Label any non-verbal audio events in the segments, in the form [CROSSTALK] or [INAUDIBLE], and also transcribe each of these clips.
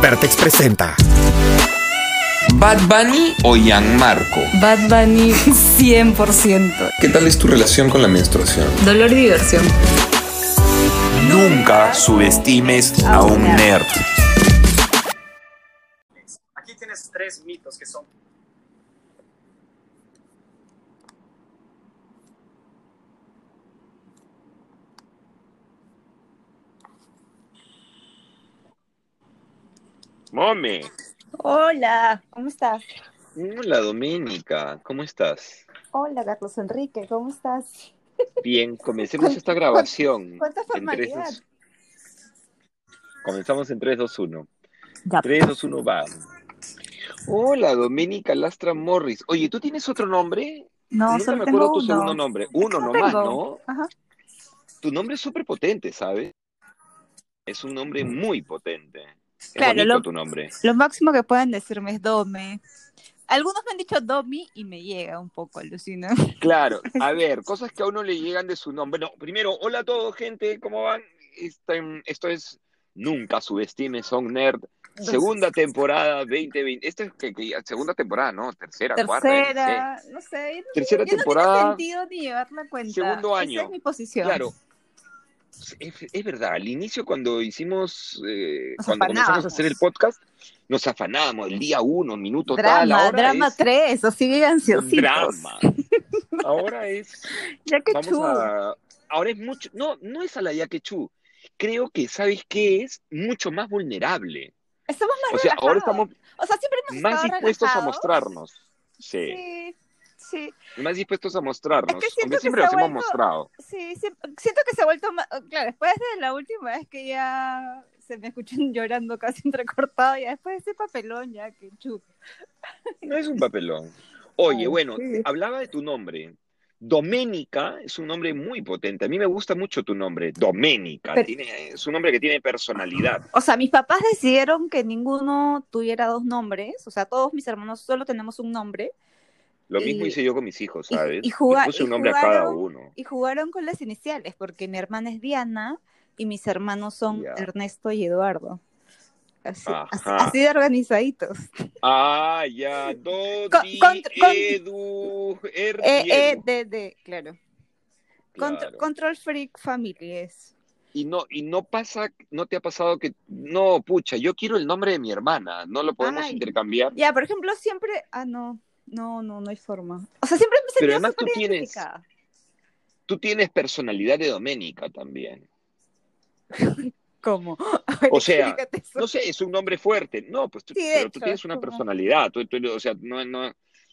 Vertex presenta. ¿Bad Bunny o Marco? Bad Bunny 100%. ¿Qué tal es tu relación con la menstruación? Dolor y diversión. Nunca subestimes a un nerd. Aquí tienes tres mitos que son Mome. Hola, ¿cómo estás? Hola, Doménica, ¿cómo estás? Hola, Carlos Enrique, ¿cómo estás? Bien, comencemos esta grabación. ¿Cuánta formalidad? formalidad? dos- Comenzamos en 3, 2, 1. Ya. 3, 2, 1, va. Hola, Doménica Lastra Morris. Oye, ¿tú tienes otro nombre? No, Nunca solo me tengo acuerdo tu uno. segundo nombre. Uno No nomás, tengo. ¿no? Ajá. Tu nombre es súper potente, ¿sabes? Es un nombre muy potente. Es Claro, lo- tu nombre. Lo máximo que pueden decirme es Dome. Algunos me han dicho Domi y me llega un poco, alucina. Claro, [LAUGHS] a ver, cosas que a uno le llegan de su nombre. No, primero, hola a todos, gente, ¿cómo van? Este, esto es Nunca subestimes Son Nerd, segunda temporada 2020. Esta es que, que- segunda temporada, ¿no? Tercera, cuarta. eh, Tercera, no sé. Tercera ya no temporada. tiene sentido ni cuenta. Segundo Esa año. es mi posición. Claro. Es, es verdad, al inicio cuando hicimos, eh, cuando comenzamos a afanábamos. hacer el podcast, nos afanábamos el día uno, minuto tal, Drama, ahora drama es 3, o sigue ansiositos. drama. Ahora es [LAUGHS] Ya que Vamos chu. a. Ahora es mucho. No, no es a la Yaquechú. Creo que, ¿sabes qué es? Mucho más vulnerable. Estamos más O sea, ahora relajados. estamos O sea, siempre hemos más dispuestos a mostrarnos. Sí, Sí, sí, más dispuestos a mostrarnos. Es que Aunque siempre los ha hemos vuelto- mostrado. sí, siento que se ha vuelto más, claro, después de la última vez que ya se me escuchan [LAUGHS] llorando casi entrecortado, ya después de ese papelón ya que chu. No es un papelón. Oye, Ay, bueno, sí. hablaba de tu nombre. Doménica es un nombre muy potente. A mí me gusta mucho tu nombre, Doménica. Pero- Tiene, es un nombre que tiene personalidad. O sea, mis papás decidieron que ninguno tuviera dos nombres, o sea, todos mis hermanos solo tenemos un nombre Lo Y- mismo hice yo con mis hijos, ¿sabes? y puse un nombre a cada jugaron- uno. y jugaron con las iniciales, porque mi hermana es Diana y mis hermanos son. Ernesto y Eduardo. Así, así, de organizaditos. Ah, ya, [LAUGHS] Con- con- Edu, Er eh, Edu. de, de, claro. Claro. Control Freak Family es. Y no, y no pasa, no te ha pasado que, no, pucha, yo quiero el nombre de mi hermana, ¿no lo podemos Ay. intercambiar? Ya, por ejemplo, siempre. Ah, no. No, no, no hay forma. O sea, siempre me Pero además tú tienes-. Tú tienes personalidad de Doménica también. [LAUGHS] ¿Cómo? O sea. No sé, es un nombre fuerte. No, pues tú, Sí, pero tú tienes es una como- personalidad. Tú, tú- o sea, no, no,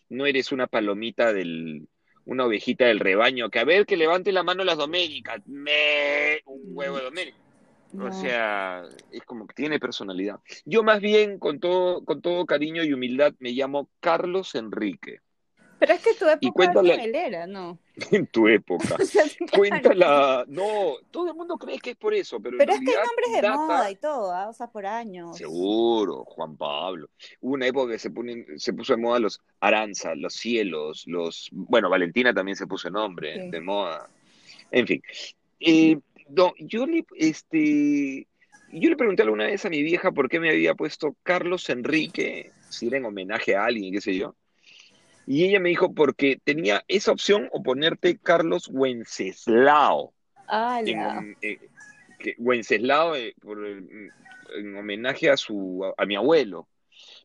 no eres una palomita del, una ovejita del rebaño. Que a ver, que levante la mano las Doménicas. Me, un huevo de Doménica. No. O sea, es como que tiene personalidad. Yo más bien, con todo, con todo cariño y humildad, me llamo Carlos Enrique. Pero es que tu época cuéntale- novelera, ¿no? [LAUGHS] En tu época. [LAUGHS] O sea, claro. Cuéntala. No, todo el mundo cree que es por eso, pero, Pero en es que hay nombres de data- moda y todo, ¿ah? o sea, por años. Seguro, Juan Pablo. Hubo una época que se, ponen- se puso de moda los Aranza, los Cielos, los... Bueno, Valentina también se puso nombre Sí. de moda. En fin. Eh, no, yo le, este, yo le pregunté alguna vez a mi vieja por qué me había puesto Carlos Enrique, si era en homenaje a alguien, qué sé yo. Y ella me dijo porque tenía esa opción o ponerte Carlos Wenceslao Ah, en, eh, que- Wenceslao eh, por el- en homenaje a su a, mi abuelo.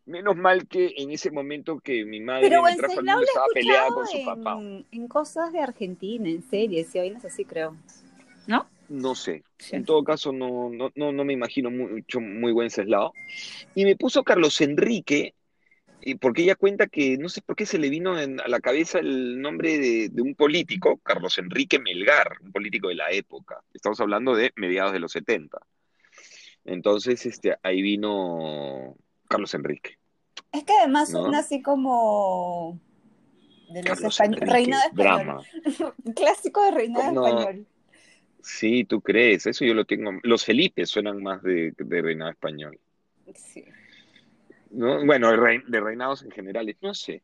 Menos mal que en ese momento que mi madre Pero lo he estaba peleada con su papá. en, cosas de Argentina, en series y vainas así, creo. ¿No? No sé. Sí. En todo caso, no, no, no, no me imagino mucho muy Wenceslao. Y me puso Carlos Enrique, y porque ella cuenta que no sé por qué se le vino en- a la cabeza el nombre de, de un político, Carlos Enrique Melgar, un político de la época. Estamos hablando de mediados de los 70. Entonces, este, ahí vino Carlos Enrique. Es que además ¿No? son así como de los españoles. Enrique, Reinado español. drama. [LAUGHS] Clásico de reinado No. español. Sí, tú crees, eso yo lo tengo. Los Felipe suenan más de, de reinado español. Sí. ¿no? Bueno, de rei- de reinados en general, no sé.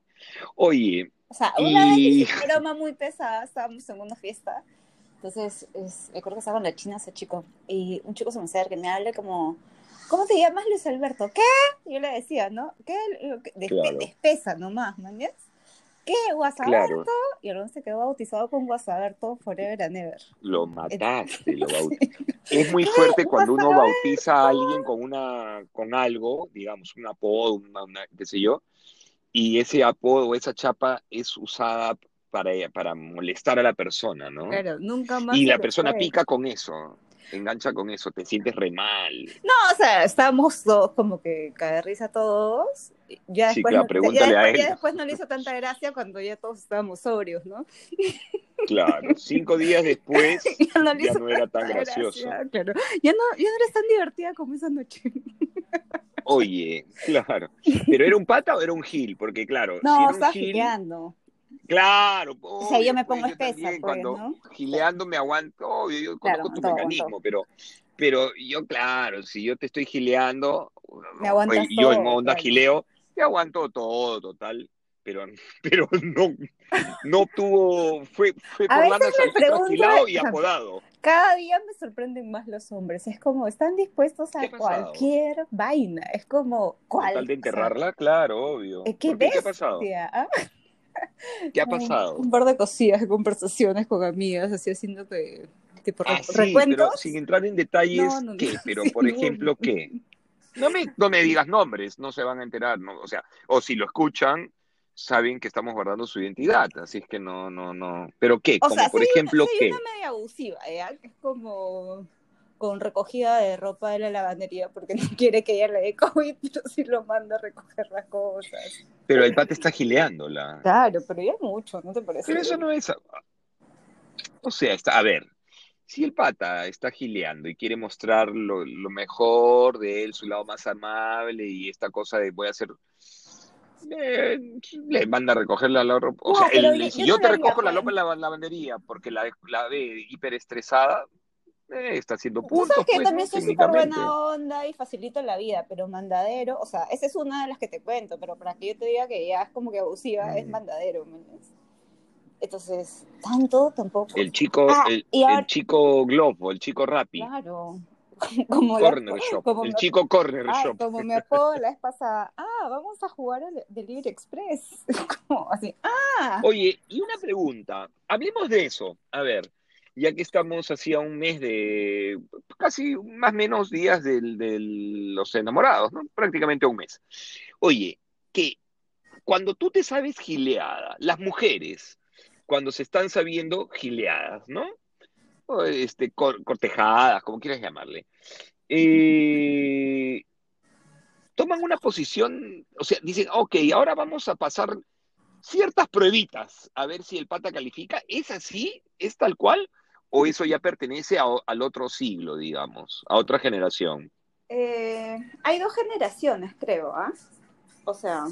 Oye, O sea, una vez Y- hice una broma muy pesada, estábamos en una fiesta. Entonces, es, recuerdo que estaba con la china ese chico. Y un chico se me acerca y me habla como, ¿cómo te llamas Luis Alberto? ¿Qué? Yo le decía, ¿no? ¿Qué? De, Claro. de espesa nomás. ¿ya? ¿Qué? ¿Guasaberto? Claro. Y el se quedó bautizado con Guasaberto Forever and Ever. Lo mataste, lo [LAUGHS] bautizaste. Es muy fuerte cuando uno bautiza a alguien con una, con algo, digamos, un apodo, una, una- qué sé yo, y ese apodo o esa chapa es usada para, para molestar a la persona, ¿no? Claro, nunca más. Y la persona pica con eso, engancha con eso, te sientes re mal. No, o sea, estábamos todos como que cae risa todos. Ya Sí, después, claro, no- pregúntale ya a después- él. ya después no le hizo tanta gracia cuando ya todos estábamos sobrios, ¿no? Claro, cinco días después [LAUGHS] ya no ya era tan gracioso. gracia, claro. Ya no, ya no eres tan divertida como esa noche. Oye, claro. ¿Pero era un pata o era un gil? Porque claro, si No, era un estaba gil, claro, O sea, yo obvio, me pues, pongo yo espesa, pues, cuando ¿no? gileando me aguanto, obvio, yo Claro, conozco tu todo, mecanismo, pero, pero yo, claro, si yo te estoy gileando, Me oye, yo en onda claro. gileo, te aguanto todo, total. Pero, [LAUGHS] pero no, no tuvo, fue, fue [LAUGHS] por saltito, pregunto- y apodado. Cada día me sorprenden más los hombres. Es como, están dispuestos ¿Qué a pasado? cualquier vaina. Es como, ¿cuál? Tal de O sea, enterrarla, claro, obvio. eh, ¿Qué ¿Por qué? ¿Qué ha pasado? ¿ah? [LAUGHS] ¿Qué ha pasado? Un par de cosillas, conversaciones con amigas, así haciéndote tipo Ah, sí, pero sin entrar en detalles, No. ¿qué? Pero, [LAUGHS] Sí, por ejemplo. ¿qué? No me, no me digas nombres, no se van a enterar, ¿no? O sea, o si lo escuchan, saben que estamos guardando su identidad, así es que no, no, no. ¿Pero qué? O Como sea, por soy, ejemplo, una, soy ¿qué? una media abusiva. Que es como con recogida de ropa de la lavandería porque no [LAUGHS] quiere que ella le dé COVID, pero sí lo manda a recoger las cosas. Pero el pata está gileándola. Claro, pero ya mucho, ¿no te parece? Pero eso no es... O sea, está, a ver, si el pata está gileando y quiere mostrar lo, lo mejor de él, su lado más amable y esta cosa de voy a hacer... eh, le manda a recoger la, la ropa. O No, sea, el- yo- si yo te recojo la ropa en la lavandería porque la, la ve hiperestresada, eh, está haciendo Tú puntos. sabes que pues, también soy súper buena onda y facilito la vida, pero mandadero, o sea, esa es una de las que te cuento, pero para que yo te diga que ya es como que abusiva, es Mm. mandadero, ¿me entiendes? Entonces, tanto tampoco. El chico, Ah, el, ahora- el chico Globo, el chico Rappi, Claro. [LAUGHS] Como la- Corner Shop, como el me- chico Corner Shop. como me [LAUGHS] apodo la vez pasada, ah, vamos a jugar al Delivery Express. [LAUGHS] Como así, ah, Oye, y una pregunta, hablemos de eso. A ver, ya que estamos hacía un mes de, casi más o menos días del- de los enamorados, ¿no? Prácticamente un mes. Oye, que cuando tú te sabes gileada, las mujeres, cuando se están sabiendo gileadas, ¿no? O, este, cor- cortejadas, como quieras llamarle, eh, toman una posición, o sea, dicen, ok, ahora vamos a pasar ciertas pruebitas a ver si el pata califica. ¿Es así? ¿Es tal cual? ¿O eso ya pertenece a- al otro siglo, digamos, a otra generación? Eh, hay dos generaciones, creo, ¿ah? O sea,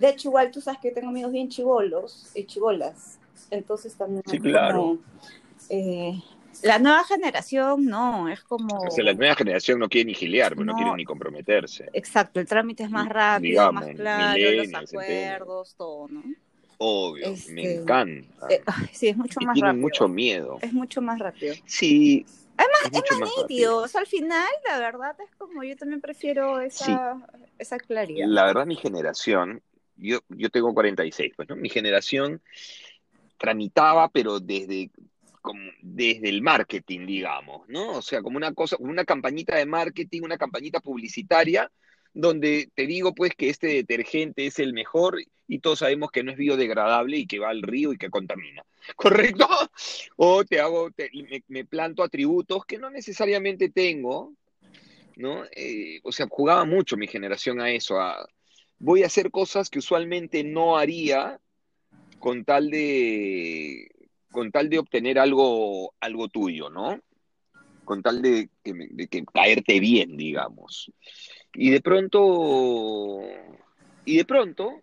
de hecho, igual tú sabes que yo tengo amigos bien chivolos y chivolas. Entonces también Sí, claro. como, eh, la nueva generación, no, es como... O sea, la nueva generación no quiere ni gilear, pues no, No. quiere ni comprometerse. Exacto, el trámite es más rápido, Digamos, más claro, los acuerdos, todo, ¿no? Obvio, Este, me encanta. Eh, ay, sí, es mucho y más rápido. mucho miedo. Es mucho más rápido. Sí, Además, es mucho más. Nítido, o sea, al final, la verdad es como yo también prefiero esa, esa claridad. La verdad, mi generación, yo, yo tengo 46, pues, ¿no? Mi generación tramitaba, pero desde, como, desde el marketing, digamos, ¿no? O sea, como una cosa, una campañita de marketing, una campañita publicitaria, donde te digo, pues, que este detergente es el mejor y todos sabemos que no es biodegradable y que va al río y que contamina. [LAUGHS] ¿Correcto? O te hago, me, planto atributos que no necesariamente tengo, ¿no? Eh, o sea, jugaba mucho mi generación a eso, a voy a hacer cosas que usualmente no haría con tal de con tal de obtener algo algo tuyo, ¿no? Con tal de me- de que caerte bien, digamos. Y de pronto y de pronto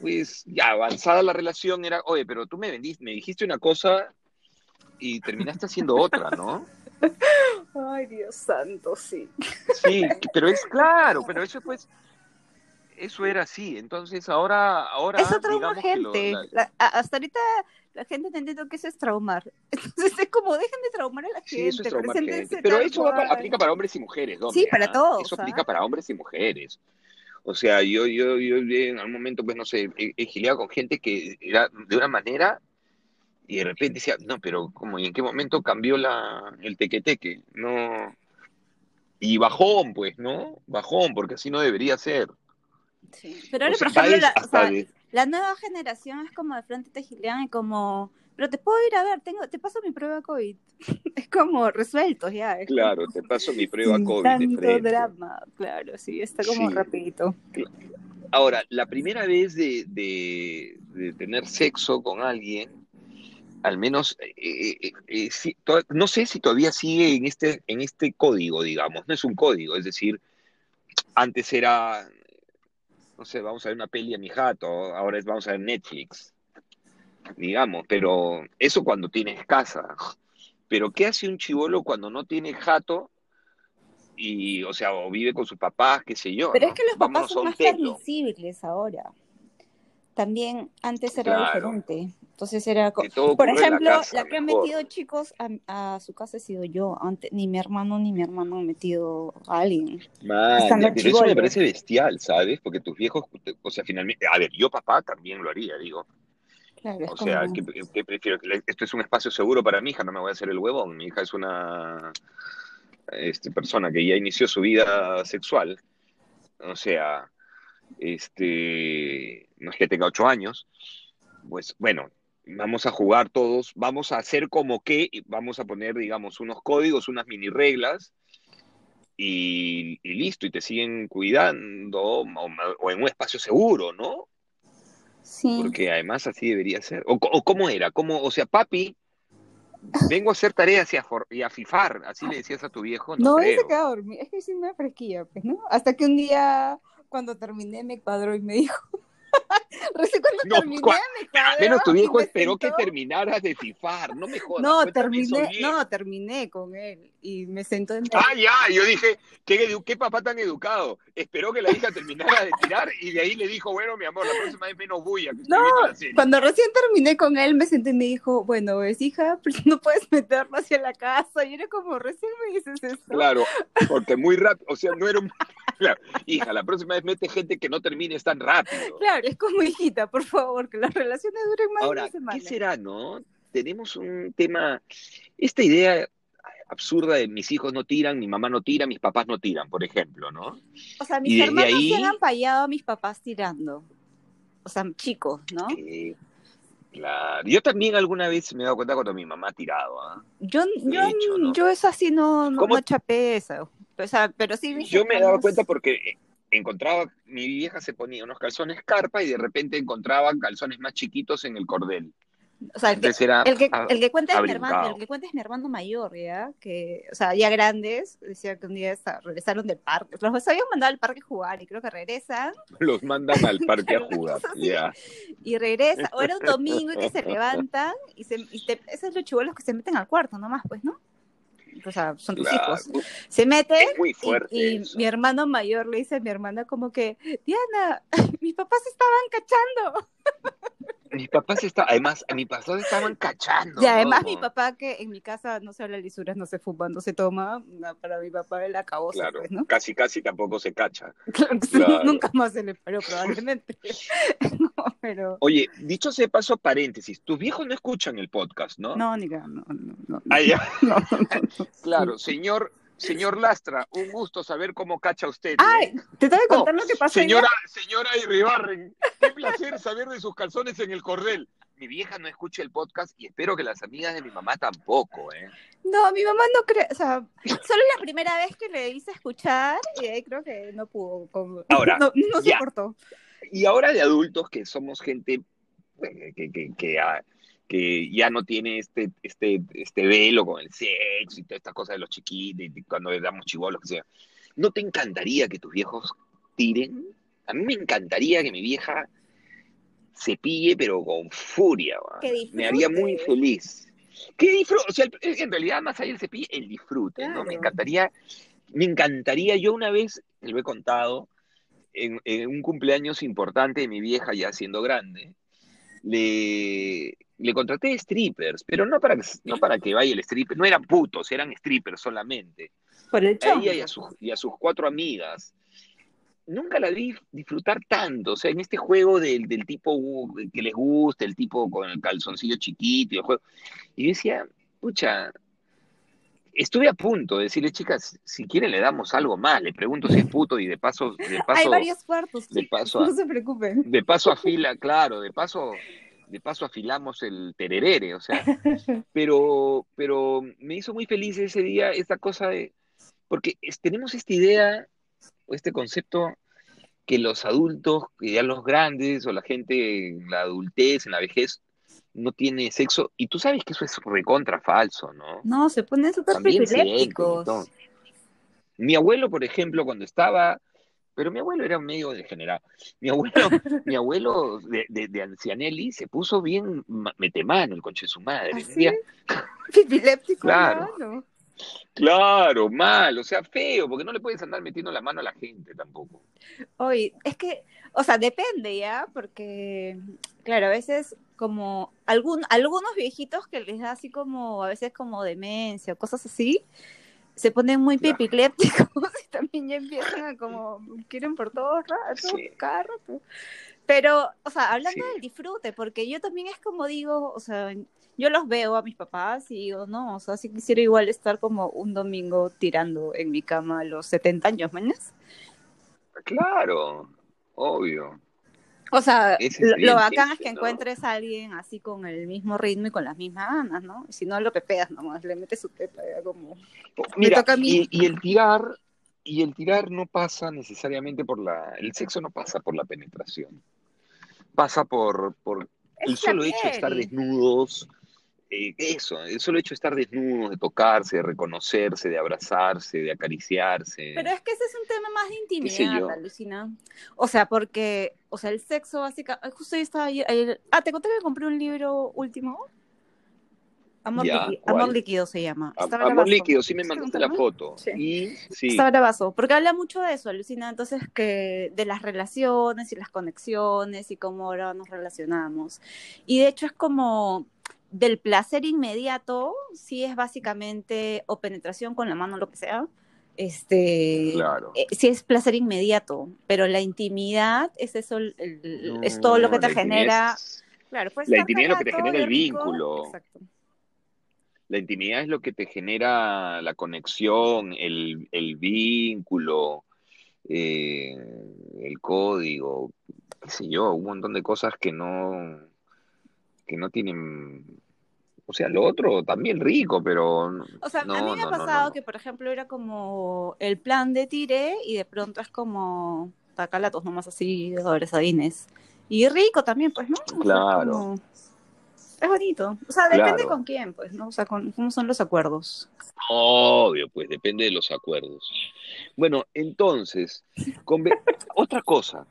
pues ya avanzada la relación era, oye, pero tú me vendiste, me dijiste una cosa y terminaste haciendo otra, ¿no? Ay, Dios santo, sí. Sí, pero es claro, pero eso pues, eso era así. Entonces ahora, ahora Eso trauma digamos que lo- gente. la- La- a- hasta ahorita la gente no entiende que eso es traumar. [LAUGHS] Entonces es como, dejen de traumar a la gente. Sí, eso es traumar gente. Pero eso va para- aplica para hombres y mujeres, ¿dónde, Sí, para todos, Eso ¿ah? aplica para hombres y mujeres. O sea, yo, yo, yo en algún momento, pues no sé, he, he gileado con gente que era de una manera y de repente decía, no, pero ¿cómo? ¿Y en qué momento cambió la, el tequeteque? No. Y bajón, pues, ¿no? Bajón, porque así no debería ser. Sí. Pero O ahora, sea, por ejemplo, la, o hasta sea, de- la nueva generación es como de frente te gilean y como, pero te puedo ir a ver, tengo, te paso mi prueba COVID. [LAUGHS] es como resueltos ya. Claro, te paso mi prueba sin COVID de tanto frente. drama, claro, sí, está como Sí. rapidito. Ahora, la primera vez de, de- de tener sexo con alguien, al menos, eh, eh, eh, sí, to- no sé si todavía sigue en este, en este código, digamos, no es un código, es decir, antes era, no sé, vamos a ver una peli a mi jato, ahora es vamos a ver Netflix, digamos, pero eso cuando tienes casa. Pero ¿qué hace un chivolo cuando no tiene jato? Y, o sea, o vive con sus papás, qué sé yo. Pero ¿no? es que los papás son más permisibles ahora. También antes era Claro. diferente. Entonces era... co- Que todo Por la ejemplo, casa, la que ha mejor. metido chicos a, a su casa he sido yo. Antes, ni mi hermano ni mi hermano han metido a alguien. Man, pero eso me parece bestial, ¿sabes? Porque tus viejos, o sea, finalmente, a ver, yo papá también lo haría, digo. Claro, O sea, como- que, que prefiero, esto es un espacio seguro para mi hija, no me voy a hacer el huevón. Mi hija es una este, persona que ya inició su vida sexual. O sea, este, no es que tenga ocho años. Pues bueno, vamos a jugar todos, vamos a hacer como que, y vamos a poner, digamos, unos códigos, unas mini reglas. Y, y listo, y te siguen cuidando, o, o en un espacio seguro, ¿no? Sí. Porque además así debería ser. O, o cómo era, ¿Cómo, o sea, papi, vengo a hacer tareas y a, for- y a fifar, así le decías a tu viejo, no, No, se dormido. Es que sí me fresquía, pues, ¿no? Hasta que un día, cuando terminé, me cuadró y me dijo. [LAUGHS] Recién cuando No, terminé, cua- me menos tu viejo esperó que sentó. terminaras de fifar, no me jodas. No, eso terminé, no, terminé con él y me sentó en Ah, ya, yo dije, ¿qué, papá tan educado. Esperó que la hija terminara de tirar y de ahí le dijo, bueno, mi amor, la próxima vez menos bulla, que No, viendo la serie. Cuando recién terminé con él, me senté y me dijo, bueno, ves, hija, no puedes meterlo hacia la casa. Y era como, recién me dices esto. Claro, porque muy rápido, o sea, no era un... [LAUGHS] [LAUGHS] Claro, hija, la próxima vez mete gente que no termines tan rápido. Claro, es como, hijita, por favor, que las relaciones duren más de una semana. ¿qué será, no? Tenemos un tema, esta idea absurda de mis hijos no tiran, mi mamá no tira, mis papás no tiran, por ejemplo, ¿no? O sea, Y mis desde hermanos ahí- se han ampallado a mis papás tirando. O sea, chicos, ¿no? Que, claro, yo también alguna vez me he dado cuenta cuando mi mamá ha tirado, ¿ah? Yo, yo, hecho, ¿no? yo es así, no, no, no chapé eso. O sea, pero sí mis Yo me he dado cuenta porque eh, encontraba, mi vieja se ponía unos calzones carpa y de repente encontraba calzones más chiquitos en el cordel. O sea, el que, el que, el que cuenta es mi hermano, el que cuenta es mi hermano mayor, ¿ya? Que, o sea, ya grandes, decía que un día regresaron del parque. Los habían mandado al parque a jugar y creo que regresan [LAUGHS] los mandan al parque a [LAUGHS] jugar, ya. y regresan. O era un domingo y que se [LAUGHS] levantan y, se, y te, esos son los chibolos que se meten al cuarto nomás, pues, ¿no? O sea, son tus Claro. hijos. Se meten Es muy y, fuerte y mi hermano mayor le dice a mi hermana como que, Diana, [LAUGHS] mis papás estaban cachando. [LAUGHS] Mis papás estaban, además, a mi papá estaban cachando. y además ¿no? mi papá, que en mi casa no se habla lisuras, no se fuma, no se toma, no, para mi papá él acabó, Claro, pues, ¿no? casi casi tampoco se cacha. [LAUGHS] Claro nunca más se le paró probablemente. [LAUGHS] [LAUGHS] no, pero... Oye, dicho sea paso, paréntesis, tus viejos no escuchan el podcast, ¿no? No, ni no, no, no. Ah, ya. no, no, no. Claro, señor, señor Lastra, un gusto saber cómo cacha usted. ¿eh? Ay, te tengo que contar lo que pasó. ayer? Señora, señora Iribarren, qué placer saber de sus calzones en el cordel. Mi vieja no escucha el podcast y espero que las amigas de mi mamá tampoco, ¿eh? No, mi mamá no cree, o sea, solo la primera vez que le hice escuchar y ahí creo que no pudo, Ahora, no, no soportó. Y ahora de adultos que somos gente eh, que, que, que, ah, que ya no tiene este, este, este velo con el sexo y todas estas cosas de los chiquitos, y cuando le damos chivolos, que sea. ¿No te encantaría que tus viejos tiren? A mí me encantaría que mi vieja se pille, pero con furia. Me haría muy feliz. Que disfrute, o sea, el- en realidad más allá del cepillo, el disfrute, ¿no? Me encantaría, me encantaría, yo una vez, lo he contado, en, en un cumpleaños importante de mi vieja ya siendo grande, le le contraté strippers, pero no para, que- no para que vaya el stripper, no eran putos, eran strippers solamente. Por el A ella y a, sus, y a sus cuatro amigas. Nunca la vi disfrutar tanto, o sea, en este juego del, del tipo uh, que les gusta, el tipo con el calzoncillo chiquito, y el juego. Y yo decía, pucha, estuve a punto de decirle, chicas, si quieren le damos algo más, le pregunto si es puto y de paso, de [LAUGHS] Hay paso, varios cuartos, de chicos, paso a- no se preocupen. de paso afila, claro, de paso, de paso afilamos el tererere, o sea, pero, pero me hizo muy feliz ese día esta cosa de, porque es- tenemos esta idea, o este concepto, que los adultos, que ya los grandes, o la gente en la adultez, en la vejez, no tiene sexo, y tú sabes que eso es recontra falso, ¿no? No, se ponen súper todo. Mi abuelo, por ejemplo, cuando estaba, pero mi abuelo era medio degenerado. Mi abuelo, [LAUGHS] mi abuelo de, de, de Ancianelli se puso bien ma- metemano, el conche de su madre. ¿Ah, Un sí? día, [LAUGHS] Epiléptico, Claro. claro, mal, o sea, feo, porque no le puedes andar metiendo la mano a la gente tampoco. Oye, es que, o sea, depende ya, porque, claro, a veces como algún, algunos viejitos que les da así como, a veces como demencia o cosas así, se ponen muy Claro. epilépticos [LAUGHS] y también ya empiezan a como, quieren por todos lados, Sí. cada rato. Pero, o sea, hablando Sí. del disfrute, porque yo también es como digo, o sea, yo los veo a mis papás y digo, no, o sea, si quisiera igual estar como un domingo tirando en mi cama a los 70 años, ¿mañas? Claro, obvio. O sea, lo, lo bacán es que ¿no? encuentres a alguien así con el mismo ritmo y con las mismas ganas, ¿no? Si no, lo pepeas nomás, le metes su pepa ya como... Mira, toca a mí. y, y el tirar, y el tirar no pasa necesariamente por la, el sexo no pasa por la penetración, pasa por, por el solo hecho de estar desnudos, eh, eso, el solo hecho de estar desnudos, de tocarse, de reconocerse, de abrazarse, de acariciarse. Pero es que ese es un tema más de intimidad, alucina. O sea, porque, o sea, el sexo básicamente... Justo yo estaba ayer- ayer- Ah, ¿te conté que compré un libro último? Amor, Ya, líquido. Amor líquido se llama. Amor líquido, sí me ¿Sí te mandaste la foto. Sí. Y sí, Está bravazo, porque habla mucho de eso, Alucina. Entonces, que de las relaciones y las conexiones y cómo ahora nos relacionamos. Y de hecho, es como del placer inmediato, sí es básicamente o penetración con la mano, lo que sea. Este, claro. eh, sí es placer inmediato, pero la intimidad es eso, el- el- No, es todo lo que te la intimidad genera. es- Claro, la intimidad es lo que te genera el rico. vínculo. Exacto. La intimidad es lo que te genera la conexión, el, el vínculo, eh, el código, qué sé yo, un montón de cosas que no, que no tienen, o sea, lo otro también rico, pero O sea, a mí me ha no, pasado no. que, por ejemplo, era como el plan de tire y de pronto es como tacalatos nomás así, abrazadines. Y rico también, pues, ¿no? Claro. como- Es bonito. O sea, depende Claro. con quién, pues, ¿no? O sea, con, cómo son los acuerdos. Obvio, pues depende de los acuerdos. Bueno, entonces, [LAUGHS] otra cosa.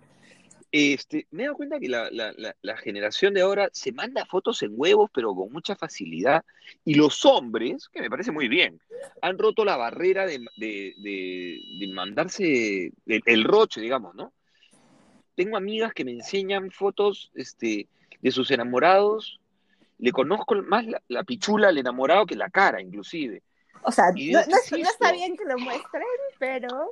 Este, me he dado cuenta que la, la- la- la generación de ahora se manda fotos en huevos, pero con mucha facilidad. Y los hombres, que me parece muy bien, han roto la barrera de, de- de- de mandarse el, el roche, digamos, ¿no? Tengo amigas que me enseñan fotos este, de sus enamorados. Le conozco más la, la pichula al enamorado que la cara, inclusive. O sea, no, no está bien que lo muestren, pero...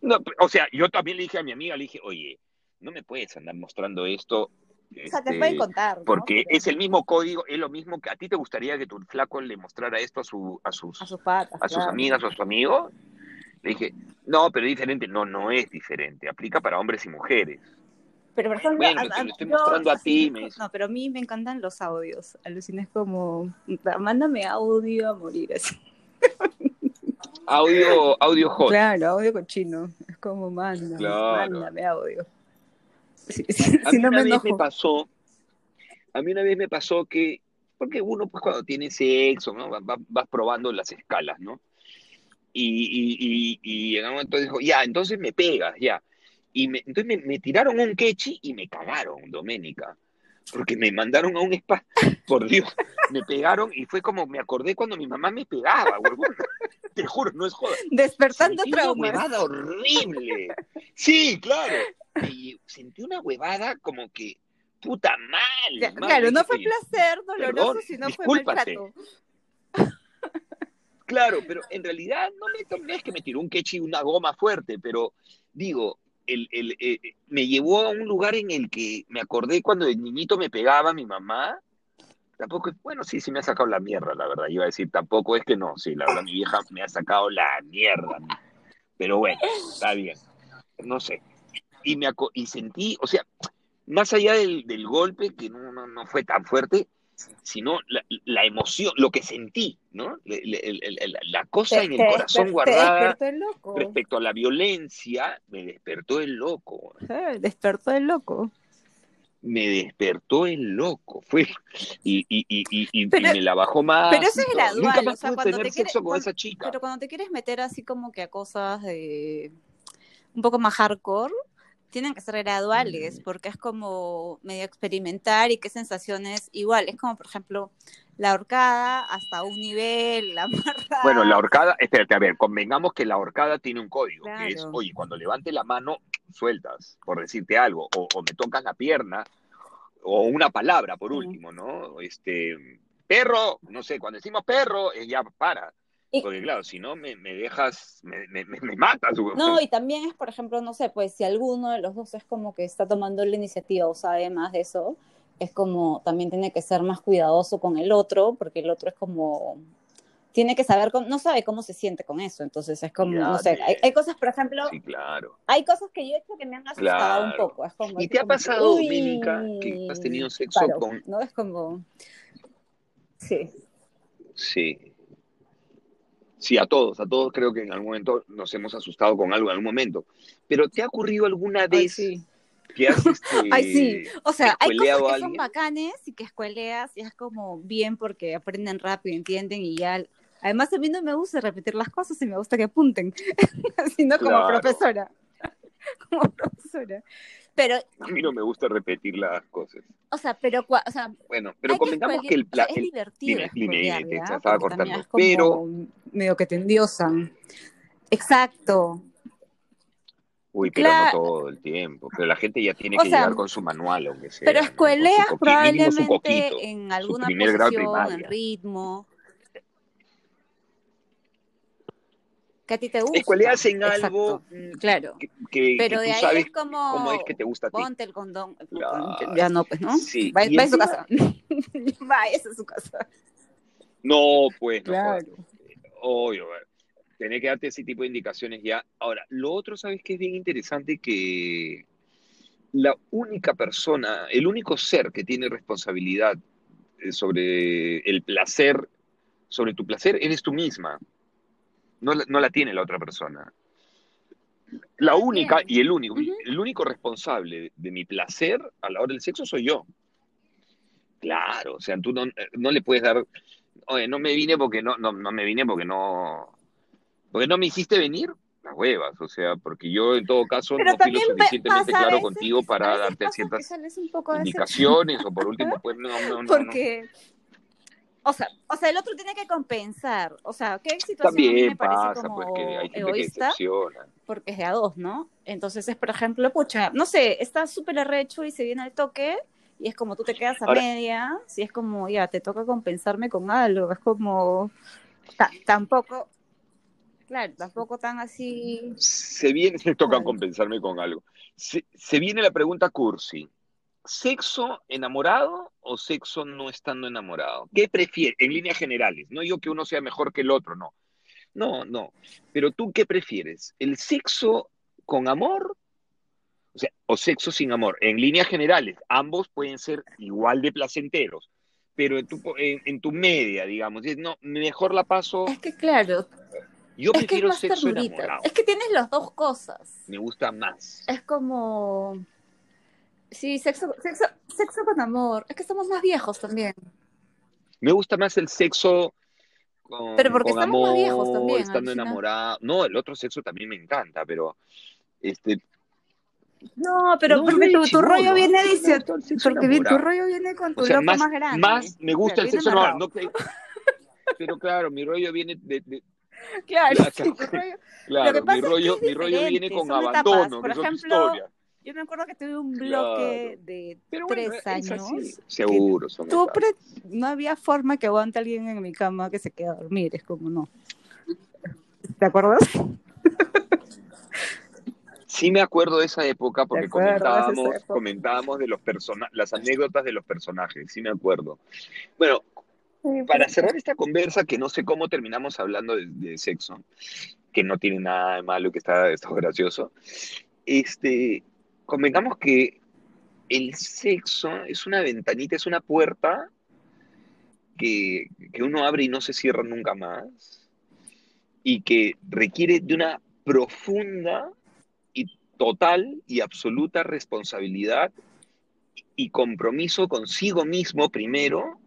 No, o sea, yo también le dije a mi amiga, le dije, oye, no me puedes andar mostrando esto. O sea, te este, pueden contar, ¿no? porque Pero- es el mismo código, es lo mismo que a ti te gustaría que tu flaco le mostrara esto a, su, a sus, A sus patas, a sus claro. amigas o a sus amigos. Le dije, no, pero es diferente. No, no es diferente. Aplica para hombres y mujeres. Pero por ejemplo, Bueno, a- te lo estoy yo mostrando a ti, me. No, pero a mí me encantan los audios. Alucina es como, mándame audio a morir así. Audio, audio hot. Claro, audio cochino. Es como, mándame, Claro. mándame audio. Si, si- A si mí no una me vez me enojo. pasó, a mí una vez me pasó que, porque uno pues cuando tiene sexo, ¿no? Va- va- vas probando las escalas, ¿no? Y, y, y, y en un momento dijo, ya, entonces me pegas, ya. Y me, entonces me, me tiraron un quechi y me cagaron, Doménica. Porque me mandaron a un spa, [LAUGHS] por Dios, me pegaron y fue como, me acordé cuando mi mamá me pegaba, huevón. [LAUGHS] Te juro, no es joda. Despertando Sentí una traumas. huevada horrible. Sí, claro. [LAUGHS] Y sentí una huevada como que, puta mal. Mal, Claro, no fue "Oye, placer doloroso, perdón, sino fue discúlpate". maltrato. [LAUGHS] Claro, pero en realidad no, me, no es que me tiró un quechi y una goma fuerte, pero digo, el, el, eh, me llevó a un lugar en el que me acordé cuando de niñito me pegaba mi mamá. Tampoco, es- bueno, sí, sí me ha sacado la mierda, la verdad. Iba a decir, tampoco es que no, sí, la verdad, mi vieja me ha sacado la mierda. Pero bueno, está bien. No sé. Y, me y sentí, o sea, más allá del, del golpe, que no, no, no fue tan fuerte, sino la, la emoción, lo que sentí, ¿no? Le- le- la cosa en el corazón guardada despertó el loco. respecto a la violencia, me despertó el loco. Eh, despertó el loco. Me despertó el loco. Fue, y, y, y, y, y- Pero- y me la bajó más. pero eso es gradual, Nunca más o sea, pude cuando tener te quieres- sexo con cuando- esa chica. Pero cuando te quieres meter así como que a cosas de un poco más hardcore, tienen que ser graduales, Mm. porque es como medio experimentar y qué sensaciones igual. Es como, por ejemplo, la horcada hasta un nivel, [LAUGHS] la amarrada. Bueno, la horcada, espérate, a ver, convengamos que la horcada tiene un código, que es, oye, cuando levante la mano, sueltas, por decirte algo, o, o me tocas la pierna, o una palabra, por Sí. último, ¿no? Este, perro, no sé, cuando decimos perro, eh, ya para, Y- porque claro, si no me, me dejas, me, me, me- matas, güey. No, y también es, por ejemplo, no sé, pues si alguno de los dos es como que está tomando la iniciativa o sabe más de eso, es como también tiene que ser más cuidadoso con el otro, porque el otro es como, tiene que saber, cómo- no sabe cómo se siente con eso, entonces es como, no sé, hay, hay cosas, por ejemplo, Sí, claro. hay cosas que yo he hecho que me han asustado un poco, es como, ¿Y te ha como pasado, uy, Mímica, que has tenido sexo con- ¿no? Es como, sí. Sí. Sí, a todos, a todos creo que en algún momento nos hemos asustado con algo en algún momento. Pero ¿te ha ocurrido alguna Ay, vez sí. que has este, [LAUGHS] Ay, sí. O sea, hay cosas que son bacanes y que escueleas y es como bien porque aprenden rápido, entienden y ya. Además, a mí no me gusta repetir las cosas y me gusta que apunten, [LAUGHS] sino como Claro. profesora. [LAUGHS] Como profesora. Pero, A mí no me gusta repetir las cosas. o sea, pero, cua- o sea, Bueno, pero escuele- que el, o sea, pla- es el- divertido dime, dime, dime, te estaba cortando. es Pero- medio que te endiosan. Exacto. Uy, pero no todo el tiempo. Pero la gente ya tiene O que sea, llegar con su manual, aunque sea. Pero ¿no? Escueleas su probablemente en alguna posición, en ritmo. Que a ti te gusta. Escueleas en algo Claro. que, que- Pero que de tú ahí sabes es como. cómo es que te gusta a ti. Ponte el condón. Ya no, pues, ¿no? Sí, Va, va a su casa. [LAUGHS] va, esa es su casa. No, pues, no Claro. jodas. Obvio, tener que darte ese tipo de indicaciones ya. Ahora, lo otro, ¿sabes qué es bien interesante? Que la única persona, el único ser que tiene responsabilidad eh, sobre el placer, sobre tu placer, eres tú misma. No la, no la tiene la otra persona. La única y el único, el único responsable de mi placer a la hora del sexo soy yo. Claro, o sea, tú no, no le puedes dar, oye, no me vine porque no, no, no me vine porque no, porque no me hiciste venir, las huevas, o sea, porque yo en todo caso Pero no fui lo suficientemente claro veces- contigo para darte ciertas indicaciones o por último, pues no, no, no, no. [LAUGHS] Porque. O sea, o sea, el otro tiene que compensar. O sea, ¿qué situación También me parece pasa, como pues que hay gente egoísta? porque es de a dos, ¿no? Entonces es, por ejemplo, pucha, no sé, está súper arrecho y se viene al toque y es como tú te quedas a Ahora- media, si es como, ya, te toca compensarme con algo, es como, ta- tampoco, claro, tampoco tan así, Se viene, me [LAUGHS] toca compensarme con algo. Se, se viene la pregunta cursi. ¿Sexo enamorado o sexo no estando enamorado? ¿Qué prefieres? En líneas generales, no yo que uno sea mejor que el otro, no. No, no. Pero tú qué prefieres? ¿El sexo con amor? O sea, o sexo sin amor. En líneas generales, ambos pueden ser igual de placenteros, pero en tu, en, en tu media, digamos. dices, No, mejor la paso. es que claro, Yo es que es prefiero más sexo ternurita, enamorado. es que tienes las dos cosas, Me gusta más. es como, sí, sexo, sexo, sexo con amor, es que somos más viejos también. Me gusta más el sexo con, Pero porque con estamos más amor, viejos también, estando alucina. enamorado. No, el otro sexo también me encanta, pero este No, pero no, porque tu, rollo viene dice, porque tu rollo viene con tu O sea, loco más, más grande. más me gusta el sexo. No que- pero claro, mi rollo viene de, de- Claro, [LAUGHS] Claro, sí, tu rollo. claro, que pasa mi es que rollo, es mi rollo viene con son etapas. abandono, Por que ejemplo. Yo me acuerdo que tuve un Claro. bloque de Pero bueno, tres es años. Seguro, son Tú no había forma que aguante alguien en mi cama que se quede a dormir, es como no. ¿Te acuerdas? Sí me acuerdo de esa época porque comentábamos, época? comentábamos de los persona las anécdotas de los personajes, sí me acuerdo. Bueno, para cerrar esta conversa, que no sé cómo terminamos hablando de, de sexo, que no tiene nada de malo, que está, está gracioso, este, convengamos que el sexo es una ventanita, es una puerta que, que uno abre y no se cierra nunca más, y que requiere de una profunda y total y absoluta responsabilidad y compromiso consigo mismo primero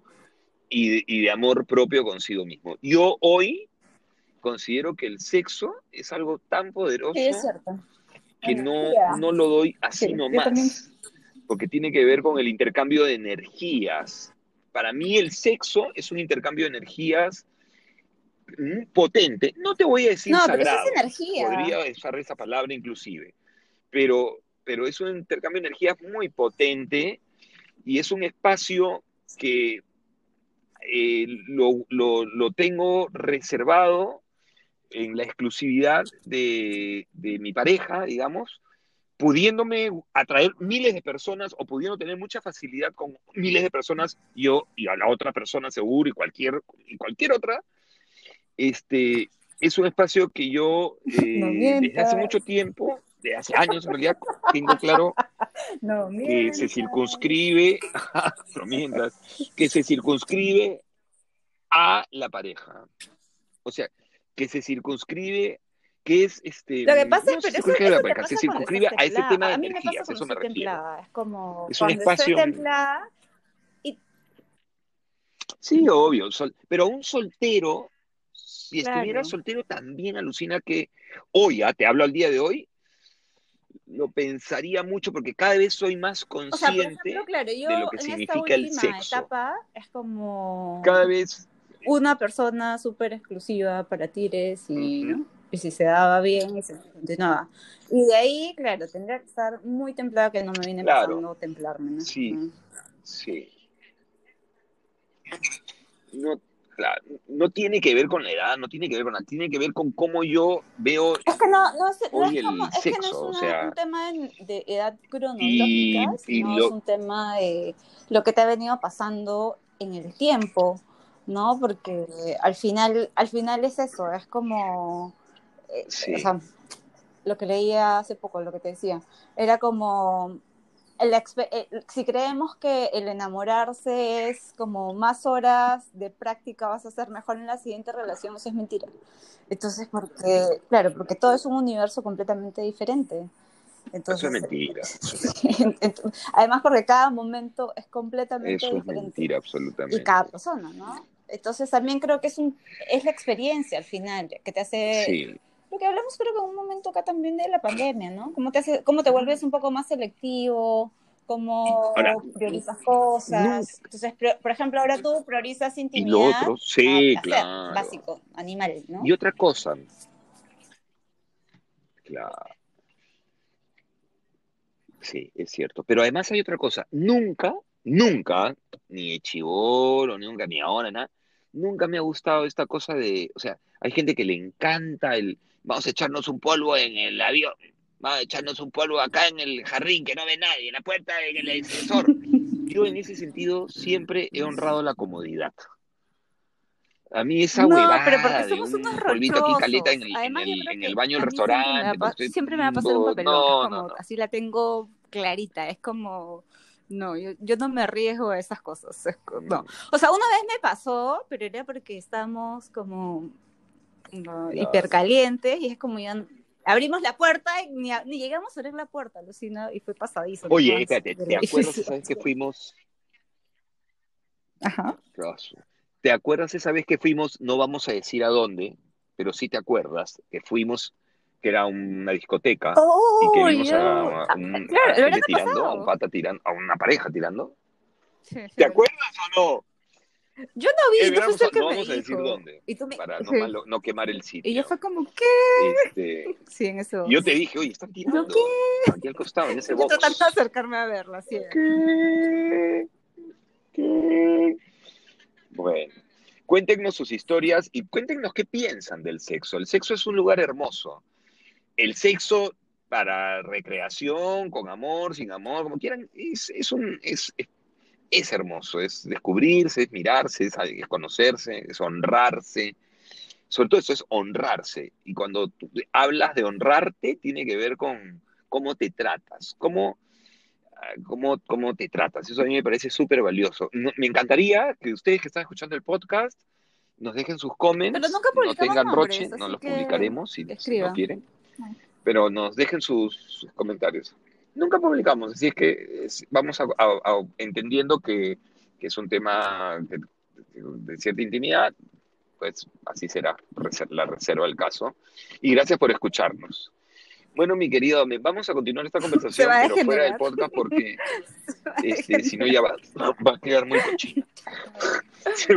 y de, amor propio consigo mismo. Yo hoy considero que el sexo es algo tan poderoso es cierto. Que no, no lo doy así Sí, nomás, porque tiene que ver con el intercambio de energías. Para mí el sexo es un intercambio de energías mm, potente. No te voy a decir No, pero eso es energía. podría usar esa palabra inclusive, pero, pero es un intercambio de energías muy potente y es un espacio que eh, lo, lo- lo tengo reservado en la exclusividad de, de mi pareja, digamos, pudiéndome atraer miles de personas o pudiendo tener mucha facilidad con miles de personas, yo y a la otra persona seguro y cualquier, y cualquier otra, este, es un espacio que yo eh, No desde hace mucho tiempo, de hace años en realidad, tengo claro [LAUGHS] No, que se circunscribe, [LAUGHS] no mientas, que se circunscribe a la pareja. O sea, que se circunscribe, que es este. Lo que pasa no es se que la eso pasa se circunscribe a ese tema de A mí me energías, pasa eso me refiero. templada. Es como Es un espacio- Sí, obvio, sol- pero un soltero, si Claro. estuviera soltero, también alucina que hoy, ah, te hablo al día de hoy, lo pensaría mucho porque cada vez soy más o sea, por consciente ejemplo, claro, yo de lo que en esta significa el sexo. etapa es como Cada vez, una persona súper exclusiva para tires y. ¿no? y si se daba bien y se continuaba. Y de ahí, claro, tendría que estar muy templada que no me viene Claro. pasando templarme, ¿no? Sí. Sí. No, claro, no tiene que ver con la edad, no tiene que ver con nada, tiene que ver con cómo yo veo Es que no, no, es, no es el como, es que no es sexo, o una- sea- un tema en- de edad cronológica, Y- y sino lo- es un tema de lo que te ha venido pasando en el tiempo, ¿no? Porque al final, al final es eso, es como, eh, Sí. o sea, lo que leía hace poco, lo que te decía, era como, el expe- eh, si creemos que el enamorarse es como más horas de práctica vas a ser mejor en la siguiente relación, eso es mentira. Entonces, porque, claro, porque todo es un universo completamente diferente. Entonces, Eso es mentira. [LAUGHS] Ent- Además, porque cada momento es completamente Eso es diferente. mentira, Y absolutamente. cada persona, ¿no? Entonces también creo que es un es la experiencia al final que te hace Sí, lo que hablamos creo que en un momento acá también de la pandemia, ¿no? Cómo te hace, cómo te vuelves un poco más selectivo, cómo Ahora, priorizas cosas. Entonces, por ejemplo, ahora tú priorizas y intimidad. lo otro, sí, a placer, claro. Básico, animal, ¿no? Y otra cosa, claro. Sí, es cierto. Pero además hay otra cosa. Nunca, nunca, ni de chivolo, nunca, ni ahora, nada, nunca me ha gustado esta cosa de, o sea, hay gente que le encanta el, vamos a echarnos un polvo en el avión, vamos a echarnos un polvo acá en el jardín que no ve nadie, en la puerta, en el ascensor. Yo en ese sentido siempre he honrado la comodidad. A mí esa No, huevada pero porque somos un unos polvito aquí rochosos. caleta en el, Además, el, en el baño del siempre me va restaurante. pues, Siempre me va a pasar un papelón, no, no, como, así la tengo clarita, es como, no, yo, yo no me arriesgo a esas cosas, no. O sea, una vez me pasó, pero era porque estábamos como no, hipercalientes y es como ya abrimos la puerta y ni, a- ni llegamos a abrir la puerta, Lucina, y fue pasadizo. Oye, nomás, espérate, ¿te pero- acuerdas esa vez que fuimos? Ajá. ¿Te acuerdas esa vez que fuimos? No vamos a decir a dónde, pero sí te acuerdas que fuimos, que era una discoteca y que Oh, vimos yo- a, ah, un, claro, a gente a un pata tirando, a una pareja tirando. Sí, sí, ¿Te acuerdas o no? Yo no vi, Eh, tú fuiste el que no me vamos a decir dijo. dónde, Y tú me- para [LAUGHS] no, malo- no quemar el sitio. Y yo fue como, ¿qué? Este, [LAUGHS] Sí, en eso. yo te dije, oye, están tirando. Aquí al costado, en ese [LAUGHS] Yo box. tratando de acercarme a verla, sí. ¿Qué? ¿Qué? Bueno, cuéntenos sus historias y cuéntenos qué piensan del sexo. El sexo es un lugar hermoso. El sexo para recreación, con amor, sin amor, como quieran, es, es un, es, es, es hermoso. Es descubrirse, es mirarse, es, conocerse, es honrarse. Sobre todo eso es honrarse. Y cuando tú hablas de honrarte, tiene que ver con cómo te tratas, cómo cómo, cómo te tratas. Eso a mí me parece súper valioso. No- me encantaría que ustedes que están escuchando el podcast nos dejen sus comments. Pero nunca no tengan nombres, roche, no los que publicaremos si, si no quieren. Pero nos dejen sus, sus comentarios. Nunca publicamos, así es que es- vamos a, a- a- entendiendo que, que es un tema de, de cierta intimidad, pues así será la reserva del caso. Y gracias por escucharnos. Bueno, mi querido, vamos a continuar esta [LAUGHS] conversación, pero fuera del podcast porque [LAUGHS] este, si no ya va, va a quedar muy cochina. [LAUGHS]